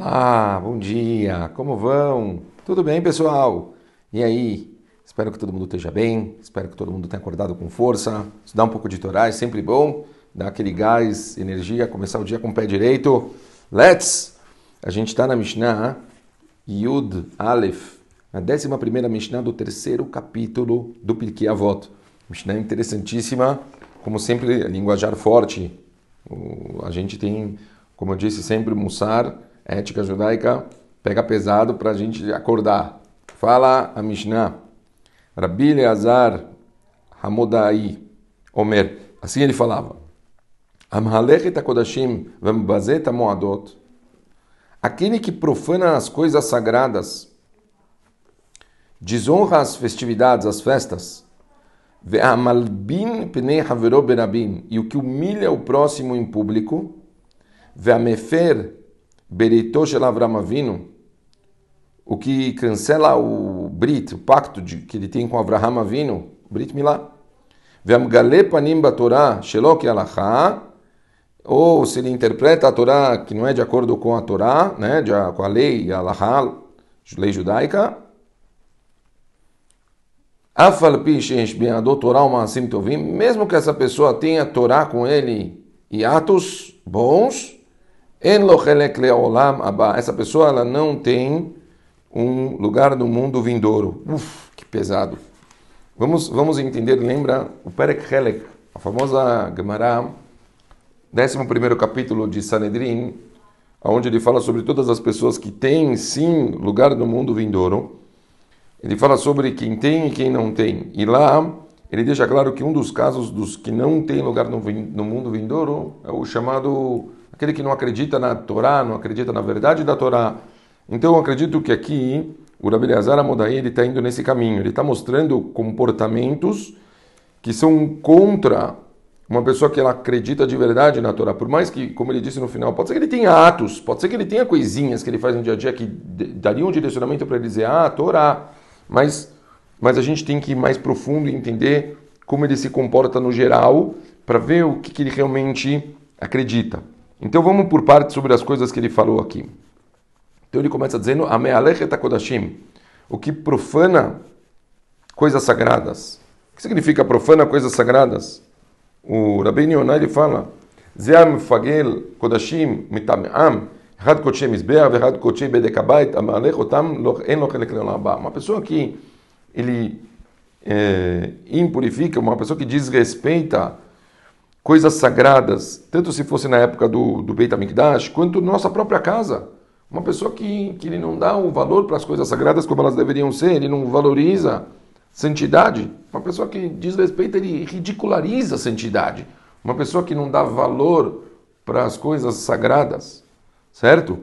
Olá, bom dia, como vão? Tudo bem, pessoal? E aí? Espero que todo mundo esteja bem, espero que todo mundo tenha acordado com força. Estudar um pouco de Torá é sempre bom, dar aquele gás, energia, começar o dia com o pé direito. Let's! A gente está na Mishnah Yud Aleph, na 11 Mishnah do terceiro capítulo do Pirkei Avot. Mishnah interessantíssima, como sempre, linguajar forte. A gente tem, como eu disse sempre, Mussar ética judaica pega pesado para a gente acordar. Fala a Mishnah. Rabi Leazar Hamodai Omer. Assim ele falava. Amhalechet HaKodashim Vambazet HaMoadot. Aquele que profana as coisas sagradas, desonra as festividades, as festas, pnei. E o que humilha o próximo em público, Ve'amefer Bereito Shel Avram Avinu, o que cancela o Brit, o pacto de, que ele tem com Avraham Avinu, Brit Milá. Ve'amgale panim batorá shelok alachá, ou se ele interpreta a Torá que não é de acordo com a Torá, né, de, com a lei, a lei judaica, mesmo que essa pessoa tenha Torá com ele e atos bons, essa pessoa ela não tem um lugar no mundo vindouro. Uf, que pesado. Vamos, vamos entender, lembra o Perek Helek, a famosa Gemara, 11 capítulo de Sanedrin, onde ele fala sobre todas as pessoas que têm sim lugar no mundo vindouro. Ele fala sobre quem tem e quem não tem. E lá ele deixa claro que um dos casos dos que não tem lugar no, no mundo vindouro é o chamado aquele que não acredita na Torá, não acredita na verdade da Torá. Então eu acredito que aqui o Rabi Eleazar Amodai ele está indo nesse caminho, ele está mostrando comportamentos que são contra uma pessoa que ela acredita de verdade na Torá. Por mais que, como ele disse no final, pode ser que ele tenha atos, pode ser que ele tenha coisinhas que ele faz no dia a dia que dariam um direcionamento para ele dizer, ah, Torá, mas, mas a gente tem que ir mais profundo e entender como ele se comporta no geral para ver o que, que ele realmente acredita. Então vamos por partes sobre as coisas que ele falou aqui. Então ele começa dizendo: Amealechet HaKodashim, o que profana coisas sagradas. O que significa profana coisas sagradas? O Rabbein Yonah ele fala: Zeam Fagel Kodashim Mitameam, Had Kodshim Isbeah, Had Kodshim Bedekabait, Amealech Otam En Lochelek Uma pessoa que ele é, impurifica, uma pessoa que desrespeita coisas sagradas, tanto se fosse na época do, do Beit HaMikdash, quanto nossa própria casa. Uma pessoa que, que ele não dá o valor para as coisas sagradas como elas deveriam ser, ele não valoriza santidade. Uma pessoa que desrespeita, ele ridiculariza a santidade. Uma pessoa que não dá valor para as coisas sagradas, certo?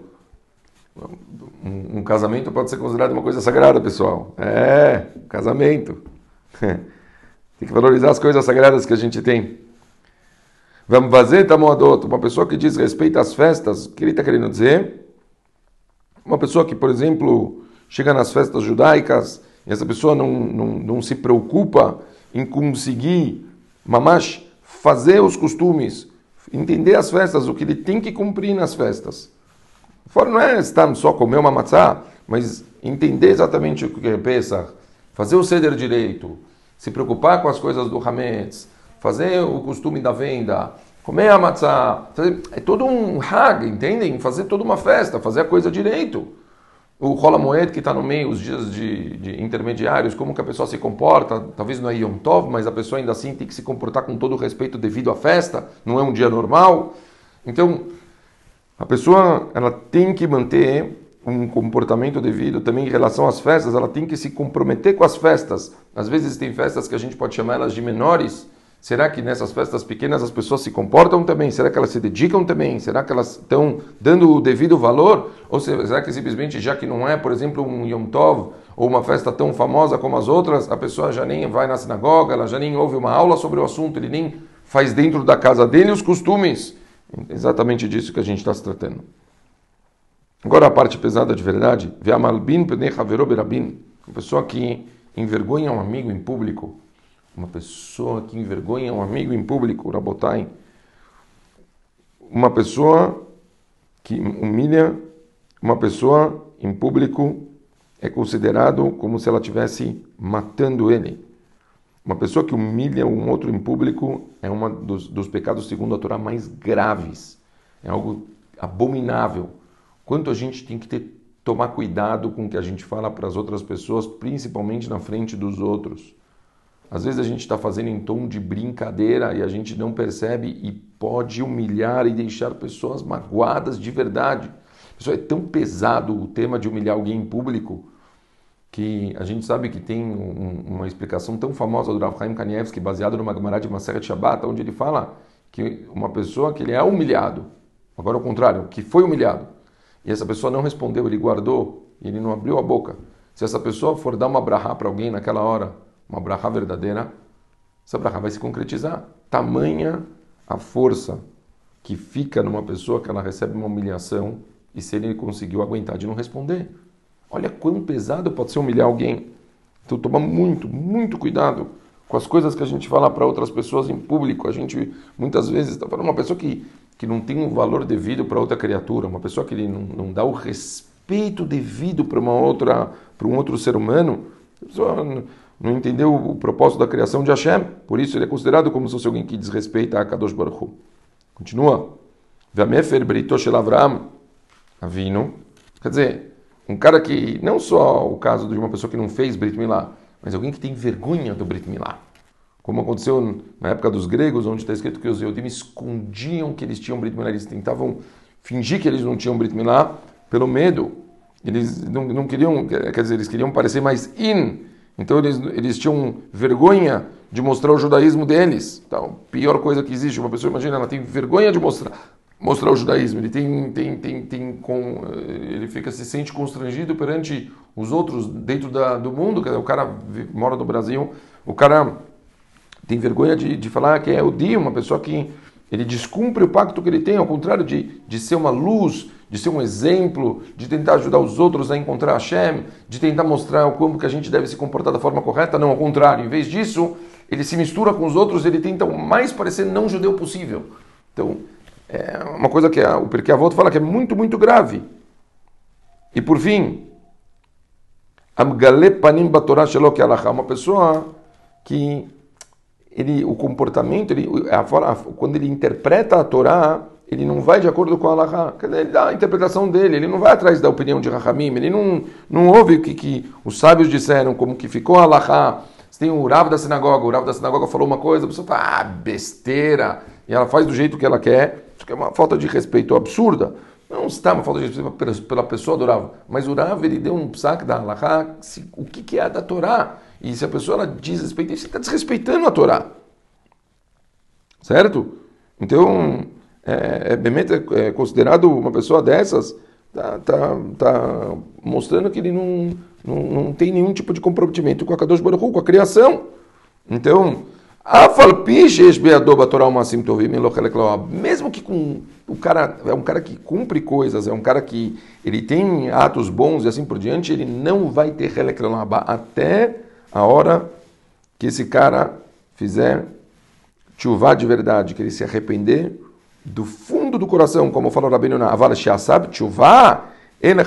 Um, um, casamento pode ser considerado uma coisa sagrada, pessoal. É, casamento. tem que valorizar as coisas sagradas que a gente tem. Vamos fazer tamoadot, uma pessoa que diz respeito às festas, o que ele está querendo dizer? Uma pessoa que, por exemplo, chega nas festas judaicas e essa pessoa não, não, não se preocupa em conseguir, mamash, fazer os costumes, entender as festas, o que ele tem que cumprir nas festas. Fora não é estar só comer uma matzá, mas entender exatamente o que é Pesach, fazer o ceder direito, se preocupar com as coisas do Hametz, fazer o costume da venda, comer a matzah, fazer, é todo um hag, entendem? Fazer toda uma festa, fazer a coisa direito. O rola moed que está no meio, os dias de, de, intermediários, como que a pessoa se comporta, talvez não é Yom Tov, mas a pessoa ainda assim tem que se comportar com todo o respeito devido à festa, não é um dia normal. Então, a pessoa ela tem que manter um comportamento devido também em relação às festas, ela tem que se comprometer com as festas. Às vezes tem festas que a gente pode chamar elas de menores, Será que nessas festas pequenas as pessoas se comportam também? Será que elas se dedicam também? Será que elas estão dando o devido valor? Ou será que simplesmente, já que não é, por exemplo, um Yom Tov ou uma festa tão famosa como as outras, a pessoa já nem vai na sinagoga, ela já nem ouve uma aula sobre o assunto, ele nem faz dentro da casa dele os costumes? Exatamente disso que a gente está se tratando. Agora a parte pesada de verdade. Ve'amalbin pnei berabin. Uma pessoa que envergonha um amigo em público uma pessoa que envergonha um amigo em público, Rabotai, uma pessoa que humilha uma pessoa em público é considerado como se ela estivesse matando ele. Uma pessoa que humilha um outro em público é um dos, dos pecados, segundo a Torá, mais graves. É algo abominável. Quanto a gente tem que ter, tomar cuidado com o que a gente fala para as outras pessoas, principalmente na frente dos outros. Às vezes a gente está fazendo em tom de brincadeira e a gente não percebe e pode humilhar e deixar pessoas magoadas de verdade. Isso é tão pesado o tema de humilhar alguém em público que a gente sabe que tem um, uma explicação tão famosa do Rav Chaim Kanievski, baseado numa Gemara de Maseret Shabbat, onde ele fala que uma pessoa que ele é humilhado, agora ao contrário, que foi humilhado, e essa pessoa não respondeu, ele guardou, ele não abriu a boca. Se essa pessoa for dar uma brahá para alguém naquela hora, uma brahá verdadeira, essa brahá vai se concretizar. Tamanha a força que fica numa pessoa que ela recebe uma humilhação e se ele conseguiu aguentar de não responder. Olha quão pesado pode ser humilhar alguém. Então toma muito, muito cuidado com as coisas que a gente fala para outras pessoas em público. A gente muitas vezes está falando uma pessoa que, que não tem um valor devido para outra criatura, uma pessoa que não, não dá o respeito devido para uma outra, para um outro ser humano. A pessoa não, entendeu o propósito da criação de Hashem, por isso ele é considerado como se fosse alguém que desrespeita a Kadosh Baruch Hu. Continua. Avram Avino. Quer dizer, um cara que, não só o caso de uma pessoa que não fez Brit Milá, mas alguém que tem vergonha do Brit Milá. Como aconteceu na época dos gregos, onde está escrito que os Eudim escondiam que eles tinham Brit Milá, eles tentavam fingir que eles não tinham Brit Milá pelo medo. Eles não, não queriam, quer dizer, eles queriam parecer mais in. Então eles, eles tinham vergonha de mostrar o judaísmo deles. Então, pior coisa que existe, uma pessoa, imagina, ela tem vergonha de mostrar mostrar o judaísmo. Ele tem, tem, tem, tem com, ele fica se sente constrangido perante os outros dentro da, do mundo. O cara mora no Brasil, o cara tem vergonha de, de falar que é o dia, uma pessoa que ele descumpre o pacto que ele tem, ao contrário de, de ser uma luz, de ser um exemplo, de tentar ajudar os outros a encontrar Hashem, de tentar mostrar como que a gente deve se comportar da forma correta. Não, ao contrário, em vez disso, ele se mistura com os outros, ele tenta o mais parecer não judeu possível. Então, é uma coisa que a, o Pirkei Avot fala que é muito, muito grave. E por fim, Amgale Panim Batorah Shelok uma pessoa que ele, o comportamento, ele, a, a, quando ele interpreta a Torá, ele não vai de acordo com a Allahá. Ele dá a interpretação dele, ele não vai atrás da opinião de Rahamim, ele não, não ouve o que, que os sábios disseram, como que ficou a Allahá. Você tem o Rav da sinagoga, o Rav da sinagoga falou uma coisa, a pessoa fala, ah, besteira, e ela faz do jeito que ela quer. Isso que é uma falta de respeito absurda. Não está uma falta de respeito pela pessoa do Rav, mas o Rav ele deu um saque da Allahá, o que, que é da Torá. E se a pessoa ela desrespeita isso, está desrespeitando a Torá. Certo? Então, é, é, é considerado uma pessoa dessas, está tá, tá mostrando que ele não, não, não tem nenhum tipo de comprometimento com a Kadosh Baruch com a criação. Então, mesmo que com o cara é um cara que cumpre coisas, é um cara que ele tem atos bons e assim por diante, ele não vai ter até a hora que esse cara fizer chuvá de verdade, que ele se arrepender do fundo do coração, como falou Rabino na Aval Shiasab, chuvá, então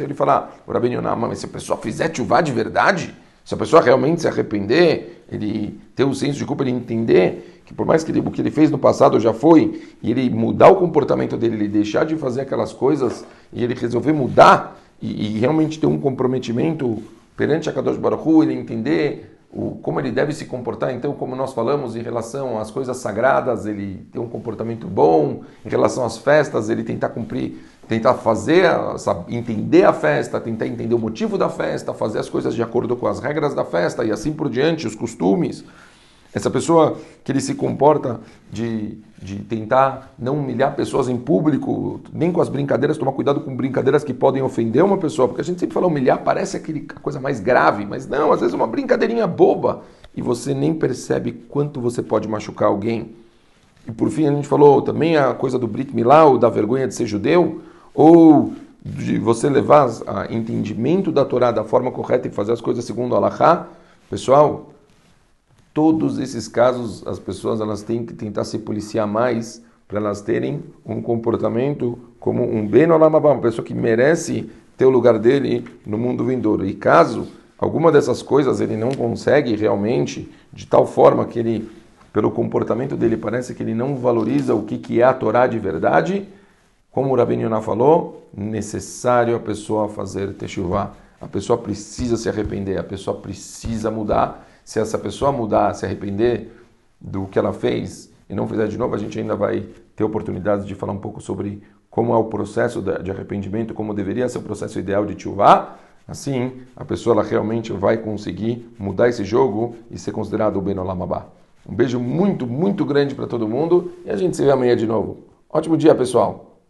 ele fala, o Rabino mas se a pessoa fizer chuvá de verdade, se a pessoa realmente se arrepender, ele ter o senso de culpa, ele entender que por mais que ele, o que ele fez no passado já foi, e ele mudar o comportamento dele, ele deixar de fazer aquelas coisas, e ele resolver mudar, e, e realmente ter um comprometimento perante a Kadosh Baruch Hu, ele entender o, como ele deve se comportar, então, como nós falamos, em relação às coisas sagradas, ele ter um comportamento bom, em relação às festas, ele tentar cumprir tentar fazer, entender a festa, tentar entender o motivo da festa, fazer as coisas de acordo com as regras da festa e assim por diante, os costumes. Essa pessoa que ele se comporta de, de tentar não humilhar pessoas em público, nem com as brincadeiras, tomar cuidado com brincadeiras que podem ofender uma pessoa, porque a gente sempre fala humilhar, parece aquele, a coisa mais grave, mas não, às vezes uma brincadeirinha boba e você nem percebe quanto você pode machucar alguém. E por fim a gente falou também a coisa do Brit Milá, da vergonha de ser judeu ou de você levar a entendimento da Torá da forma correta e fazer as coisas segundo a Allahá, pessoal, todos esses casos as pessoas elas têm que tentar se policiar mais para elas terem um comportamento como um Olam Haba, uma pessoa que merece ter o lugar dele no mundo vindouro. E caso alguma dessas coisas ele não consegue realmente, de tal forma que ele, pelo comportamento dele, parece que ele não valoriza o que, que é a Torá de verdade, como o Rabbi Yonah falou, necessário a pessoa fazer teshuvah. A pessoa precisa se arrepender, a pessoa precisa mudar. Se essa pessoa mudar, se arrepender do que ela fez e não fizer de novo, a gente ainda vai ter oportunidade de falar um pouco sobre como é o processo de arrependimento, como deveria ser o processo ideal de tchuvá. Assim, a pessoa ela realmente vai conseguir mudar esse jogo e ser considerado o Ben Olam Abba. Um beijo muito, muito grande para todo mundo e a gente se vê amanhã de novo. Ótimo dia, pessoal!